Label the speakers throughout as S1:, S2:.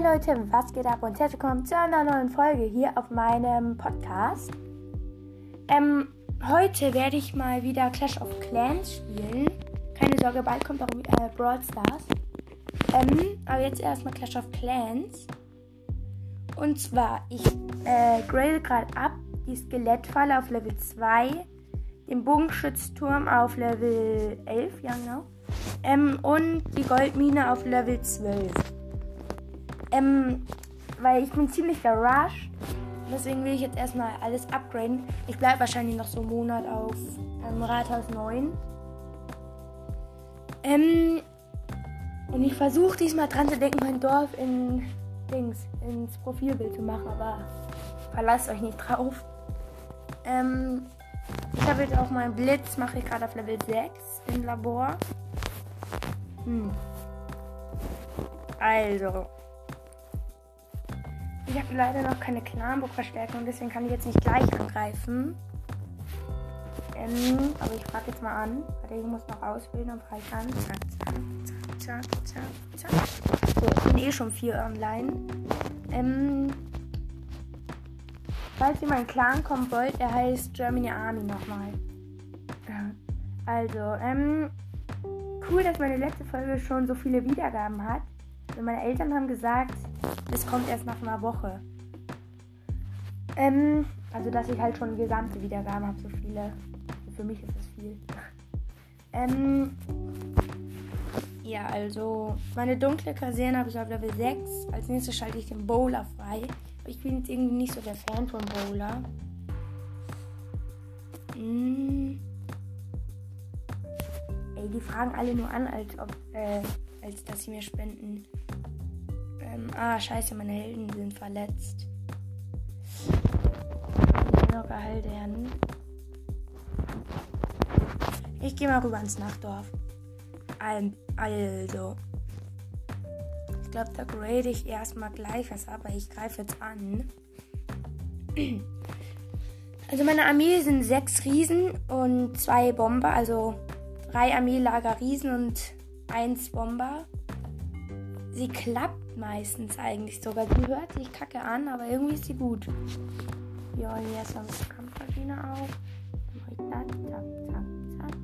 S1: Hi Leute, was geht ab und herzlich willkommen zu einer neuen Folge hier auf meinem Podcast. Ähm, heute werde ich mal wieder Clash of Clans spielen. Keine Sorge, bald kommt auch äh, Brawl Stars. Ähm, aber jetzt erstmal Clash of Clans. Und zwar, ich äh, grade gerade ab die Skelettfalle auf Level 2, den Bogenschützturm auf Level 11, ja genau, ähm, und die Goldmine auf Level 12. Ähm, weil ich bin ziemlich gerusht. Deswegen will ich jetzt erstmal alles upgraden. Ich bleibe wahrscheinlich noch so einen Monat auf ähm, Rathaus 9. Ähm, und ich versuche diesmal dran zu denken, mein Dorf in Dings, ins Profilbild zu machen, aber verlasst euch nicht drauf. Ähm, ich habe jetzt auch meinen Blitz, mache ich gerade auf Level 6 im Labor. Hm. Also, ich habe leider noch keine Clanburg-Verstärkung, deswegen kann ich jetzt nicht gleich angreifen. Ähm, aber ich frage jetzt mal an. Warte, ich muss noch auswählen und frage an. Zack, zack, zack, zack, zack. So, ich bin eh schon vier online. Ähm, falls ihr meinen Clan kommen wollt, er heißt Germany Army nochmal. Also, ähm, cool, dass meine letzte Folge schon so viele Wiedergaben hat. Und meine Eltern haben gesagt, es kommt erst nach einer Woche. Ähm, also dass ich halt schon gesamte Wiedergaben habe, so viele. Für mich ist das viel. ähm, ja, also meine dunkle Kaserne habe ich auf Level 6. Als nächstes schalte ich den Bowler frei. Ich bin jetzt irgendwie nicht so der Fan von Bowler. Mm. Ey, die fragen alle nur an, als ob, äh, als dass sie mir spenden. Ähm, ah, scheiße, meine Helden sind verletzt. Ich noch geheilt. Ich gehe mal rüber ins Nachtdorf. Also. Ich glaube, da grade ich erstmal gleich was ab, aber ich greife jetzt an. Also meine Armee sind sechs Riesen und zwei Bomber, also drei Armeelager Riesen und eins Bomber. Sie klappt meistens eigentlich sogar. Sie hört sich kacke an, aber irgendwie ist sie gut. Wir holen erstmal mit der Kampfmaschine auf. Dann mache ich das. Zack, zack,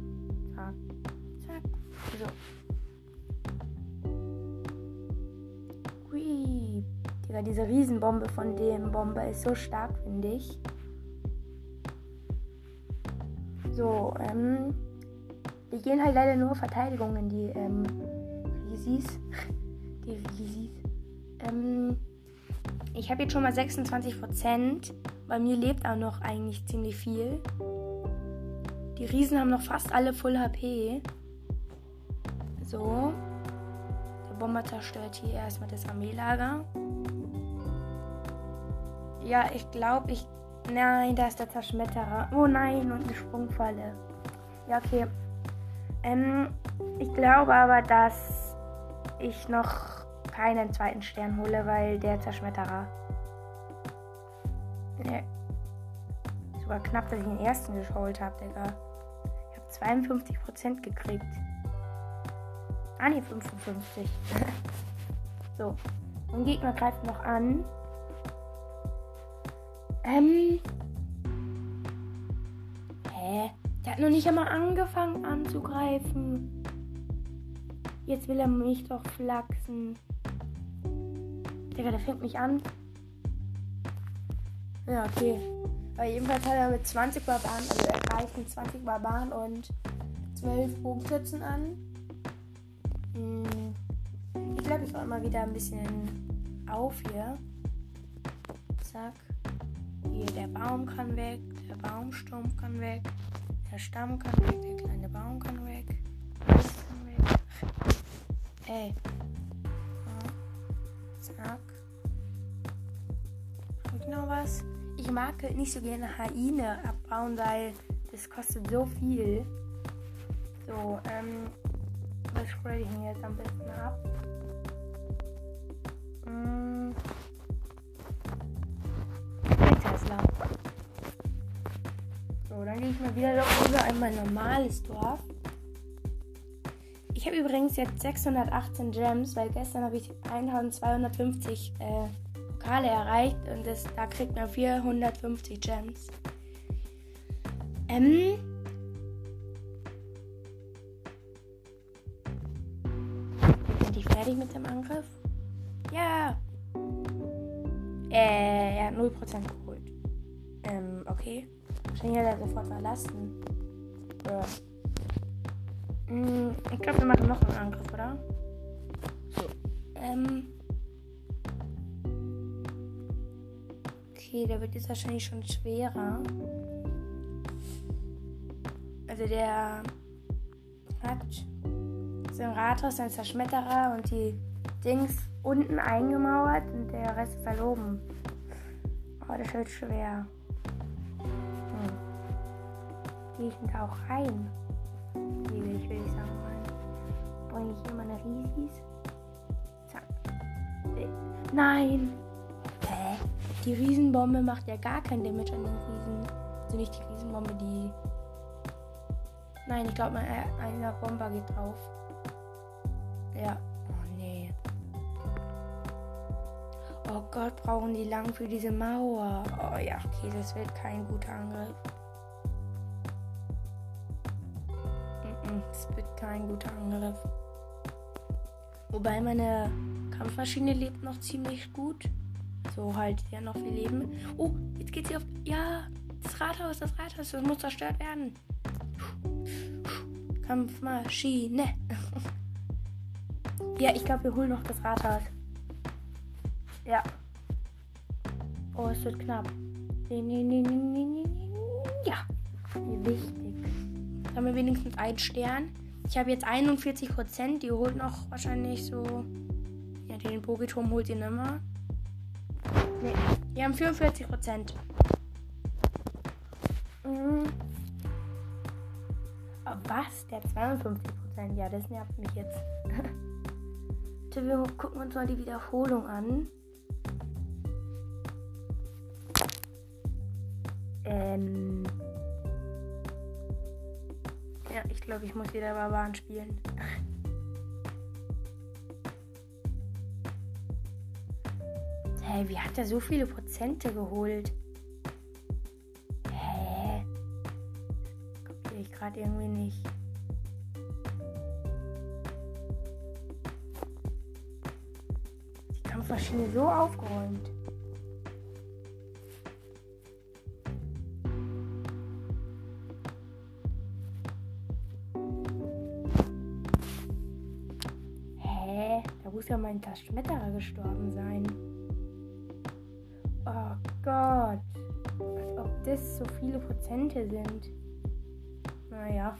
S1: zack, zack, zack. So. Hui. Digga, diese Riesenbombe von dem Bomber ist so stark, finde ich. So, ähm. Wir gehen halt leider nur Verteidigung in die, ähm, Risis. Die Risis. Ähm, ich habe jetzt schon mal 26%. Bei mir lebt auch noch eigentlich ziemlich viel. Die Riesen haben noch fast alle Full HP. So. Der Bomber zerstört hier erstmal das Armeelager. Ja, ich glaube, ich. Nein, da ist der Zerschmetterer. Oh nein, und eine Sprungfalle. Ja, okay. Ähm, ich glaube aber, dass ich noch keinen zweiten Stern hole, weil der Zerschmetterer. Nee. Sogar knapp, dass ich den ersten geholt habe, Digga. Ich habe 52% gekriegt. Ah, ne, 55. so. Mein Gegner greift noch an. Ähm. Hä? Der hat noch nicht einmal angefangen anzugreifen. Jetzt will er mich doch flachsen. Digga, der fängt mich an. Ja, okay. Aber jedenfalls hat er mit 20 Barbaren, also er greift mit 20 Barbaren und 12 Bogenschützen an. Hm. Ich glaube, ich räume mal wieder ein bisschen auf hier. Zack. Hier, der Baum kann weg, der Baumstumpf kann weg, der Stamm kann weg, der kleine Baum kann weg. Kann weg. Ey. Zack. Ich noch was? Ich mag nicht so gerne Haine abbauen, weil das kostet so viel. So, ähm. Was spreche ich denn jetzt am besten ab? Hm. Tesla. So, dann gehe ich mal wieder rüber in mein normales Dorf. Ich habe übrigens jetzt 618 Gems, weil gestern habe ich 1250 äh, Pokale erreicht und das, da kriegt man 450 Gems. Ähm. Sind die fertig mit dem Angriff? Ja. Äh, er hat 0% geholt. Ähm, okay. Wahrscheinlich hat er sofort verlassen. Ja. Hm, ich glaube, wir machen noch einen Angriff, oder? So. Ähm. Okay, der wird jetzt wahrscheinlich schon schwerer. Also der hat ein Rathaus, ein Zerschmetterer und die Dings unten eingemauert und der Rest ist halt oben. Oh, das wird schwer. Hm. Gehe ich denn da auch rein? Will ich, will ich sagen? Bringe ich hier meine Risis? Zack. Äh, nein! Hä? Die Riesenbombe macht ja gar kein Damage an den Riesen. Also nicht die Riesenbombe, die. Nein, ich glaube, mal eine Bombe geht drauf. Ja. Oh nee. Oh Gott, brauchen die lang für diese Mauer. Oh ja, okay, das wird kein guter Angriff. Das wird kein guter Angriff. Wobei meine Kampfmaschine lebt noch ziemlich gut. So halt ja noch viel Leben. Oh, jetzt geht sie auf. Ja, das Rathaus, das Rathaus, das muss zerstört werden. Kampfmaschine. ja, ich glaube, wir holen noch das Rathaus. Ja. Oh, es wird knapp. Ja. Wichtig. Jetzt haben wir wenigstens einen Stern. Ich habe jetzt 41 Prozent. Die holt noch wahrscheinlich so. Ja, den Bogeturm holt ihr nimmer. Nee, wir haben 44 Prozent. Mhm. Oh, was? Der hat 52 Prozent. Ja, das nervt mich jetzt. wir gucken uns mal die Wiederholung an. Ähm. Ich glaube, ich muss wieder Barbaren spielen. Hey, wie hat er so viele Prozente geholt? Ich gerade irgendwie nicht. Die Kampfmaschine so aufgeräumt. Muss ja mein Taschenmetterer gestorben sein. Oh Gott. Als ob das so viele Prozente sind. Naja.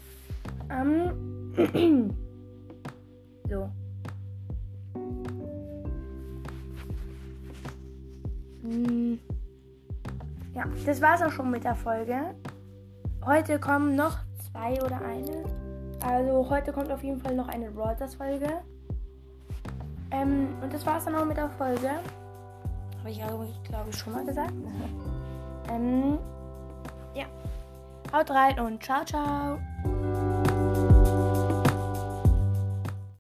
S1: Ähm. so. Hm. Ja, das war's auch schon mit der Folge. Heute kommen noch zwei oder eine. Also heute kommt auf jeden Fall noch eine Reuters-Folge. Ähm, und das war's dann auch mit der Folge. Habe ich, glaube ich, schon mal gesagt. ähm, ja. Haut rein und ciao, ciao.